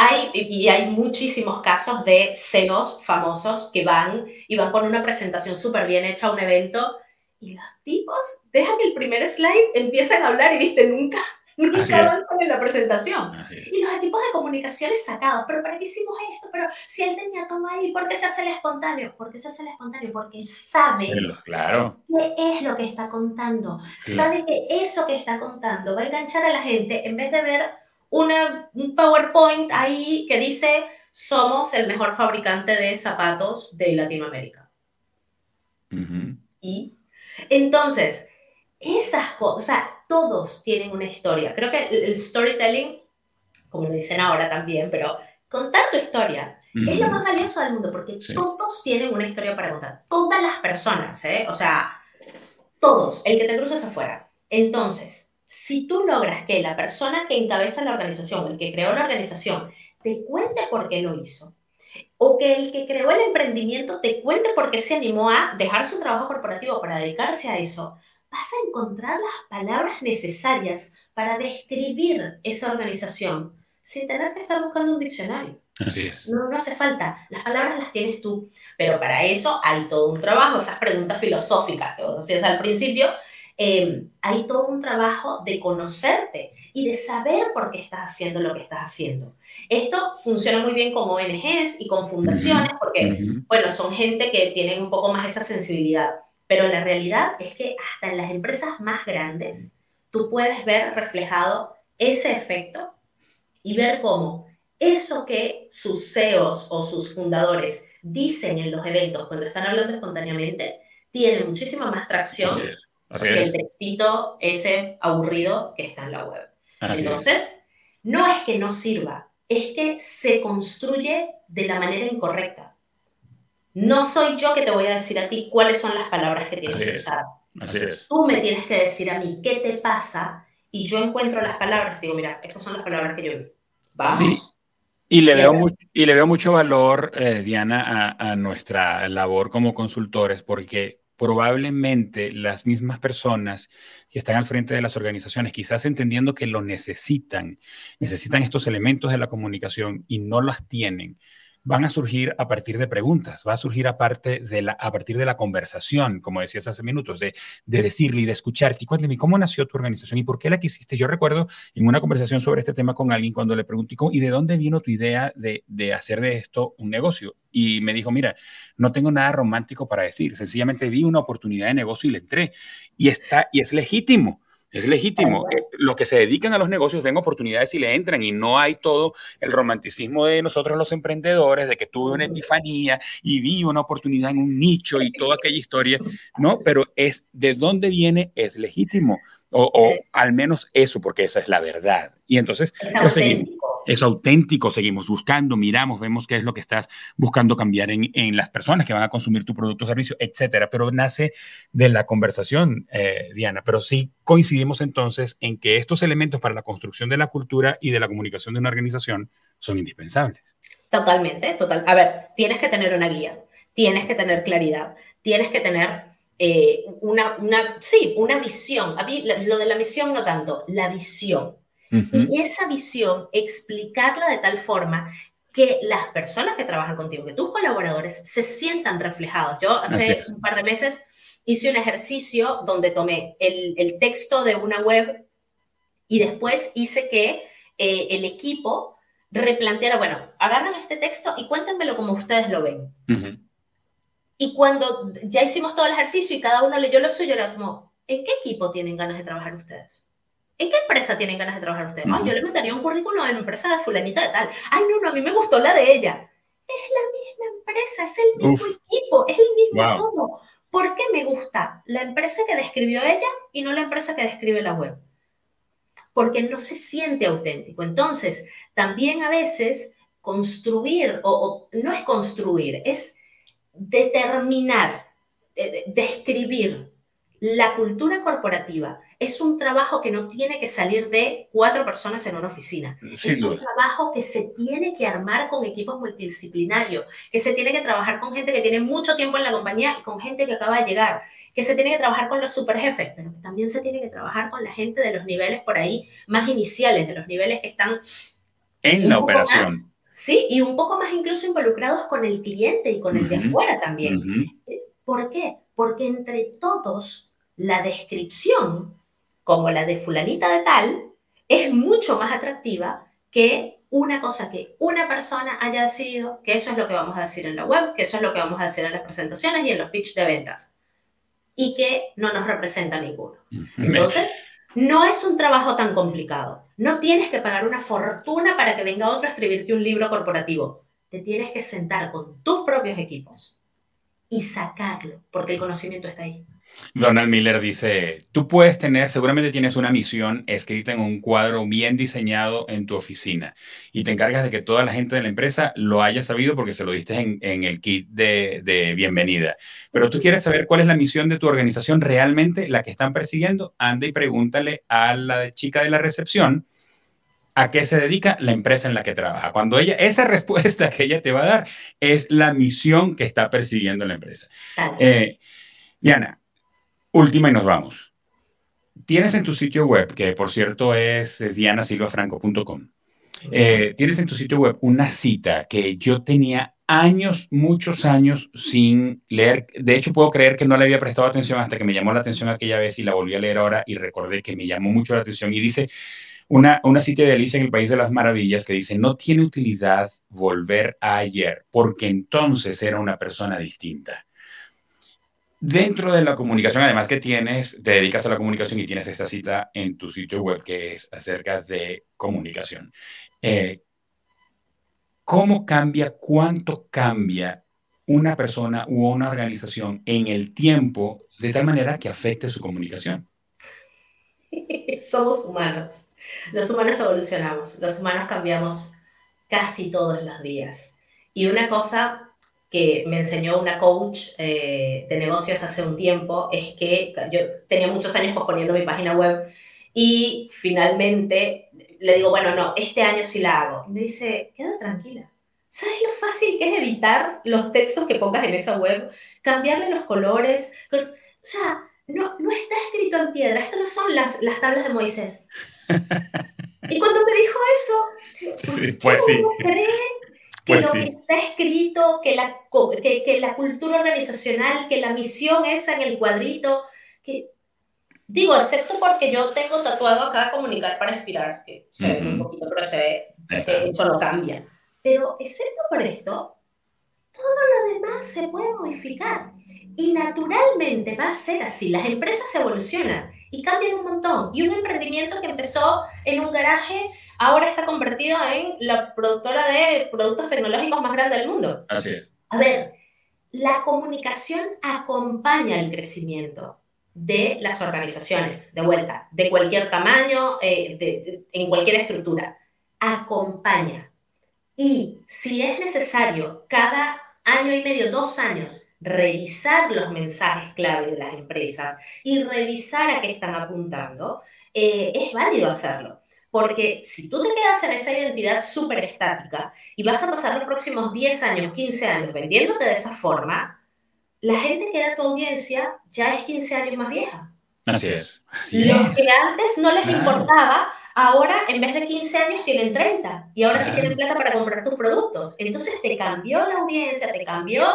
Hay, y hay muchísimos casos de CEOs famosos que van y van con una presentación súper bien hecha a un evento y los tipos dejan el primer slide, empiezan a hablar y viste, nunca, nunca avanzan en la presentación. Y los equipos de comunicaciones sacados, pero ¿para qué hicimos esto? Pero si él tenía todo ahí, ¿por qué se hace el espontáneo? ¿Por qué se hace el espontáneo? Porque él sabe claro. qué es lo que está contando. Sabe que eso que está contando va a enganchar a la gente en vez de ver una, un PowerPoint ahí que dice somos el mejor fabricante de zapatos de Latinoamérica. Y entonces, esas cosas, o sea, todos tienen una historia. Creo que el storytelling, como lo dicen ahora también, pero contar tu historia es lo más valioso del mundo porque todos tienen una historia para contar. Todas las personas, ¿eh? O sea, todos, el que te cruces afuera. Entonces, si tú logras que la persona que encabeza la organización, el que creó la organización, te cuente por qué lo hizo, o que el que creó el emprendimiento te cuente por qué se animó a dejar su trabajo corporativo para dedicarse a eso, vas a encontrar las palabras necesarias para describir esa organización sin tener que estar buscando un diccionario. Así es. No, no hace falta, las palabras las tienes tú, pero para eso hay todo un trabajo, esas preguntas filosóficas que vos hacías al principio, em, hay todo un trabajo de conocerte y de saber por qué estás haciendo lo que estás haciendo. Esto funciona muy bien con ONGs y con fundaciones porque, bueno, son gente que tienen un poco más esa sensibilidad. Pero la realidad es que hasta en las empresas más grandes tú puedes ver reflejado ese efecto y ver cómo eso que sus CEOs o sus fundadores dicen en los eventos cuando están hablando espontáneamente tiene muchísima más tracción que el textito ese aburrido que está en la web. Entonces, no es que no sirva, es que se construye de la manera incorrecta. No soy yo que te voy a decir a ti cuáles son las palabras que tienes que usar. Tú me tienes que decir a mí qué te pasa y yo encuentro las palabras y digo, mira, estas son las palabras que yo vi. Vamos. Y le, veo mucho, y le veo mucho valor, eh, Diana, a, a, nuestra labor como consultores, porque probablemente las mismas personas que están al frente de las organizaciones, quizás entendiendo que lo necesitan, necesitan estos elementos de la comunicación y no las tienen, van a surgir a partir de preguntas, va a surgir aparte de la, a partir de la conversación, como decías hace minutos, de, de decirle y de escucharte. Cuéntame, ¿cómo nació tu organización y por qué la quisiste? Yo recuerdo en una conversación sobre este tema con alguien cuando le pregunté, ¿y de dónde vino tu idea de, de hacer de esto un negocio? Y me dijo, mira, no tengo nada romántico para decir, sencillamente vi una oportunidad de negocio y le entré. Y, está, y es legítimo. Es legítimo. Eh, los que se dedican a los negocios ven oportunidades y le entran y no hay todo el romanticismo de nosotros los emprendedores, de que tuve una epifanía y vi una oportunidad en un nicho y toda aquella historia. No, pero es de dónde viene, es legítimo. O, al menos eso, porque esa es la verdad. Y entonces, es pues, auténtico. Es auténtico, seguimos buscando, miramos, vemos qué es lo que estás buscando cambiar en, en las personas que van a consumir tu producto o servicio, etcétera. Pero nace de la conversación, eh, Diana. Pero sí coincidimos entonces en que estos elementos para la construcción de la cultura y de la comunicación de una organización son indispensables. Totalmente, total. A ver, tienes que tener una guía, tienes que tener claridad, tienes que tener eh, una, una, sí, una visión. A mí lo de la misión no tanto, la visión. Y esa visión, explicarla de tal forma que las personas que trabajan contigo, que tus colaboradores se sientan reflejados. Yo hace un par de meses hice un ejercicio donde tomé el, el texto de una web y después hice que eh, el equipo replanteara, bueno, agarran este texto y cuéntenmelo como ustedes lo ven. Y cuando ya hicimos todo el ejercicio y cada uno leyó lo suyo, era como, ¿en qué equipo tienen ganas de trabajar ustedes? ¿En qué empresa tienen ganas de trabajar ustedes? Ay, yo le mandaría un currículum a la empresa de fulanita de tal. Ay, no, no, a mí me gustó la de ella. Es la misma empresa, es el mismo equipo, es el mismo todo. ¿Por qué me gusta la empresa que describió ella y no la empresa que describe la web? Porque no se siente auténtico. Entonces, también a veces construir, o no es construir, es determinar, eh, describir la cultura corporativa es un trabajo que no tiene que salir de cuatro personas en una oficina. es un trabajo que se tiene que armar con equipos multidisciplinarios, que se tiene que trabajar con gente que tiene mucho tiempo en la compañía y con gente que acaba de llegar, que se tiene que trabajar con los superjefes, pero que también se tiene que trabajar con la gente de los niveles por ahí más iniciales, de los niveles que están en la operación. Sí, y un poco más incluso involucrados con el cliente y con el de afuera también. Eh, ¿Por qué? Porque entre todos la descripción, como la de fulanita de tal, es mucho más atractiva que una cosa que una persona haya decidido que eso es lo que vamos a decir en la web, que eso es lo que vamos a decir en las presentaciones y en los pitch de ventas. Y que no nos representa ninguno. Entonces, no es un trabajo tan complicado. No tienes que pagar una fortuna para que venga otro a escribirte un libro corporativo. Te tienes que sentar con tus propios equipos y sacarlo, porque el conocimiento está ahí. Donald Miller dice, tú puedes tener, seguramente tienes una misión escrita en un cuadro bien diseñado en tu oficina y te encargas de que toda la gente de la empresa lo haya sabido porque se lo diste en, el kit de, de, bienvenida. Pero tú quieres saber cuál es la misión de tu organización realmente, la que están persiguiendo, anda y pregúntale a la chica de la recepción a qué se dedica la empresa en la que trabaja. Cuando ella, esa respuesta que ella te va a dar es la misión que está persiguiendo la empresa. Eh, Diana, Última y nos vamos. Tienes en tu sitio web, que por cierto es dianasilvafranco.com, eh, tienes en tu sitio web una cita que yo tenía años, muchos años sin leer. De hecho, puedo creer que no le había prestado atención hasta que me llamó la atención aquella vez y la volví a leer ahora y recordé que me llamó mucho la atención. Y dice una, una cita de Alicia en el País de las Maravillas que dice, no tiene utilidad volver a ayer, porque entonces era una persona distinta. Dentro de la comunicación, además que tienes, te dedicas a la comunicación y tienes esta cita en tu sitio web que es acerca de comunicación. Eh, ¿Cómo cambia, cuánto cambia una persona u una organización en el tiempo de tal manera que afecte su comunicación? Somos humanos. Los humanos evolucionamos. Los humanos cambiamos casi todos los días. Y una cosa que me enseñó una coach eh, de negocios hace un tiempo es que yo tenía muchos años posponiendo mi página web y finalmente le digo, bueno, no, este año sí la hago. Y me dice, queda tranquila. ¿Sabes lo fácil que es editar los textos que pongas en esa web? Cambiarle los colores. O sea, no, no está escrito en piedra. Estas no son las, las tablas de Moisés. y cuando me dijo eso, pues sí que pues lo que está escrito, que la, que, que, la cultura organizacional, que la misión esa en el cuadrito, que digo, excepto porque yo tengo tatuado acá comunicar para inspirar, que se ve un poquito, pero se ve, eso no cambia. Pero excepto por esto, todo lo demás se puede modificar. Y naturalmente va a ser así. Las empresas evolucionan y cambian un montón. Y un emprendimiento que empezó en un garaje ahora está convertido en la productora de productos tecnológicos más grande del mundo. Así es. A ver, la comunicación acompaña el crecimiento de las organizaciones, de vuelta, de cualquier tamaño, eh, en cualquier estructura. acompaña. Y si es necesario cada año y medio, dos años, revisar los mensajes clave de las empresas y revisar a qué están apuntando, eh, es válido hacerlo. Porque si tú te quedas en esa identidad súper estática y vas a pasar los próximos 10 años, 15 años vendiéndote de esa forma, la gente que era tu audiencia ya es 15 años más vieja. Así es. Así Los que antes no les importaba, ahora en vez de 15 años tienen 30 y ahora sí tienen plata para comprar tus productos. Entonces te cambió la audiencia, te cambió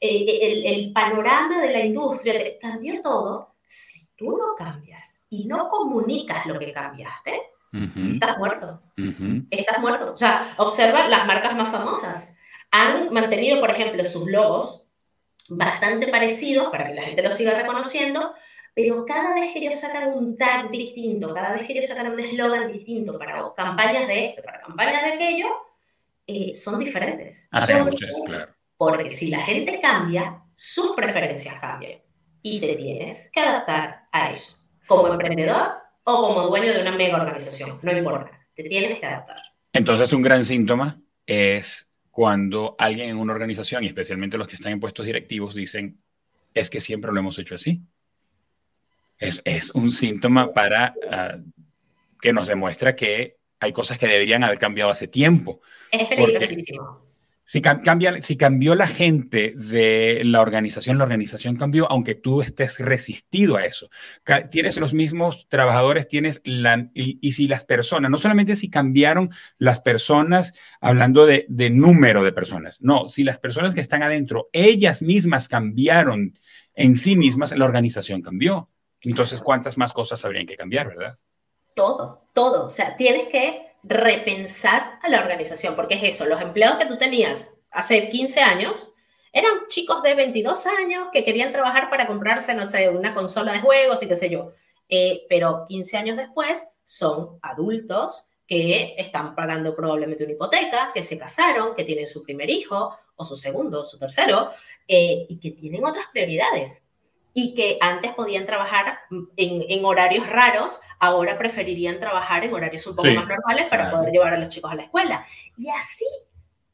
eh, el, el, panorama de la industria, te cambió todo. Si tú no cambias y no comunicas lo que cambiaste, estás muerto. Estás muerto. O sea, observa las marcas más famosas. Han mantenido, por ejemplo, sus logos bastante parecidos para que la gente los siga reconociendo, pero cada vez que ellos sacan un tag distinto, cada vez que ellos sacan un eslogan distinto para campañas de esto, para campañas de aquello, eh, son diferentes. claro. Porque si la gente cambia, sus preferencias cambian. Y te tienes que adaptar a eso. Como emprendedor o como dueño de una mega organización, no importa. Te tienes que adaptar. Entonces, un gran síntoma es cuando alguien en una organización, y especialmente los que están en puestos directivos, dicen, es que siempre lo hemos hecho así es, un síntoma para ah, que nos demuestra que hay cosas que deberían haber cambiado hace tiempo. Es peligrosísimo. Si, cambia, si cambió la gente de la organización, la organización cambió, aunque tú estés resistido a eso. Tienes los mismos trabajadores, tienes la... Y, si las personas, no solamente si cambiaron las personas, hablando de, de número de personas, no, si las personas que están adentro, ellas mismas cambiaron en sí mismas, la organización cambió. Entonces, ¿cuántas más cosas habrían que cambiar, verdad? Todo, todo. O sea, tienes que repensar a la organización, porque es eso, los empleados que tú tenías hace 15 años eran chicos de 22 años que querían trabajar para comprarse, no sé, una consola de juegos y qué sé yo. Eh, pero 15 años después son adultos que están pagando probablemente una hipoteca, que se casaron, que tienen su primer hijo, o su segundo, o su tercero, eh, y que tienen otras prioridades y que antes podían trabajar en, horarios raros, ahora preferirían trabajar en horarios un poco más normales para poder llevar a los chicos a la escuela. Y así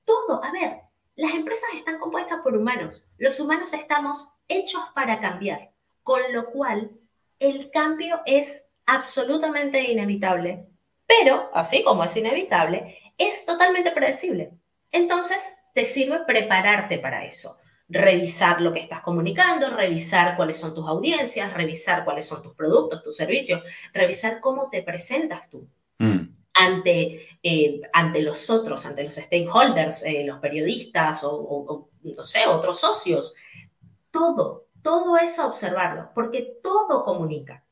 todo. A ver, las empresas están compuestas por humanos. Los humanos estamos hechos para cambiar, con lo cual el cambio es absolutamente inevitable. Pero, así como es inevitable, es totalmente predecible. Entonces, te sirve prepararte para eso revisar lo que estás comunicando, revisar cuáles son tus audiencias, revisar cuáles son tus productos, tus servicios, revisar cómo te presentas tú. Mm. Ante, eh, ante los otros, ante los stakeholders, eh, los periodistas o, no sé, otros socios. Todo, todo eso observarlo, porque todo comunica.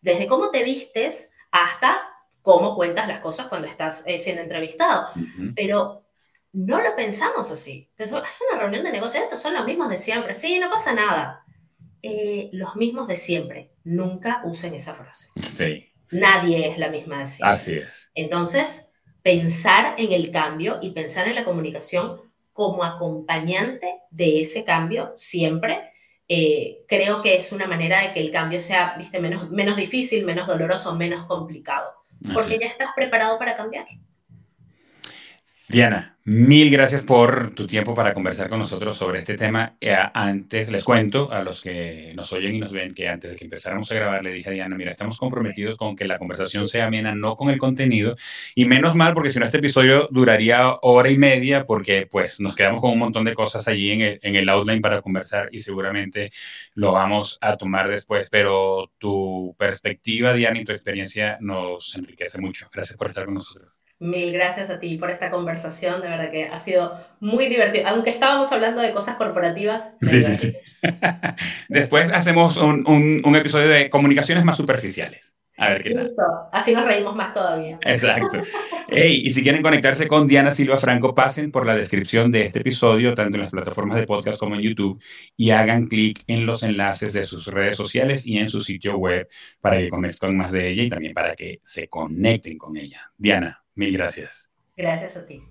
Desde cómo te vistes hasta cómo cuentas las cosas cuando estás eh, siendo entrevistado. Pero no lo pensamos así. es una reunión de negocios, estos son los mismos de siempre. Sí, no pasa nada. Eh, los mismos de siempre. Nunca usen esa frase. Sí. Nadie es la misma de siempre. Así es. Entonces, pensar en el cambio y pensar en la comunicación como acompañante de ese cambio siempre, eh, creo que es una manera de que el cambio sea, viste, menos, menos difícil, menos doloroso, menos complicado. Porque ya estás preparado para cambiar. Diana, mil gracias por tu tiempo para conversar con nosotros sobre este tema. Eh, antes les cuento a los que nos oyen y nos ven que antes de que empezáramos a grabar le dije a Diana, mira, estamos comprometidos con que la conversación sea amena, no con el contenido. Y menos mal porque si no este episodio duraría hora y media porque pues nos quedamos con un montón de cosas allí en el, en el outline para conversar y seguramente lo vamos a tomar después. Pero tu perspectiva, Diana, y tu experiencia nos enriquece mucho. Gracias por estar con nosotros. Mil gracias a ti por esta conversación, de verdad que ha sido muy divertido, aunque estábamos hablando de cosas corporativas. Sí, sí, sí. Después hacemos un, un, episodio de comunicaciones más superficiales. A ver qué tal. Así nos reímos más todavía. Exacto. Hey, y si quieren conectarse con Diana Silva Franco, pasen por la descripción de este episodio, tanto en las plataformas de podcast como en YouTube, y hagan clic en los enlaces de sus redes sociales y en su sitio web para que conozcan más de ella y también para que se conecten con ella. Diana, Mil gracias. Gracias a ti.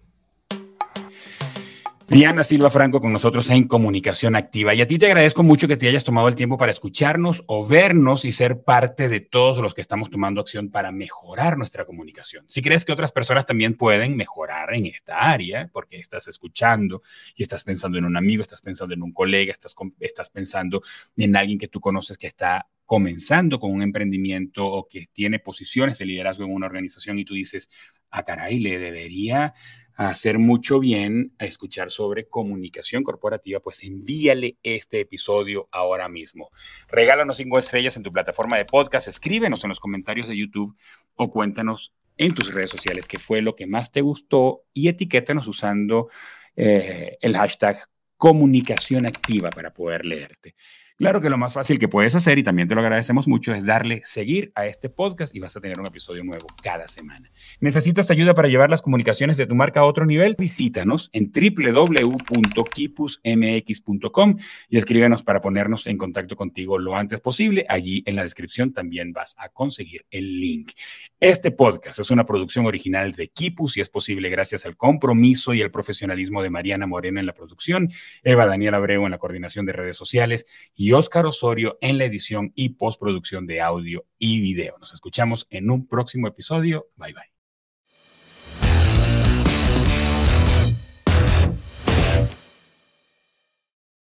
Diana Silva Franco con nosotros en Comunicación Activa. Y a ti te agradezco mucho que te hayas tomado el tiempo para escucharnos o vernos y ser parte de todos los que estamos tomando acción para mejorar nuestra comunicación. Si crees que otras personas también pueden mejorar en esta área, porque estás escuchando y estás pensando en un amigo, estás pensando en un colega, estás, estás pensando en alguien que tú conoces que está comenzando con un emprendimiento o que tiene posiciones de liderazgo en una organización y tú dices, ah, caray, le debería hacer mucho bien a escuchar sobre comunicación corporativa, pues envíale este episodio ahora mismo. Regálanos cinco estrellas en tu plataforma de podcast, escríbenos en los comentarios de YouTube o cuéntanos en tus redes sociales qué fue lo que más te gustó y etiquétanos usando eh, el hashtag comunicación activa para poder leerte. Claro que lo más fácil que puedes hacer, y también te lo agradecemos mucho, es darle seguir a este podcast y vas a tener un episodio nuevo cada semana. ¿Necesitas ayuda para llevar las comunicaciones de tu marca a otro nivel? Visítanos en www.kipusmx.com y escríbenos para ponernos en contacto contigo lo antes posible. Allí en la descripción también vas a conseguir el link. Este podcast es una producción original de Kipus y es posible gracias al compromiso y el profesionalismo de Mariana Moreno en la producción, Eva Daniel Abreu en la coordinación de redes sociales y Oscar Osorio en la edición y postproducción de audio y video. Nos escuchamos en un próximo episodio. Bye bye.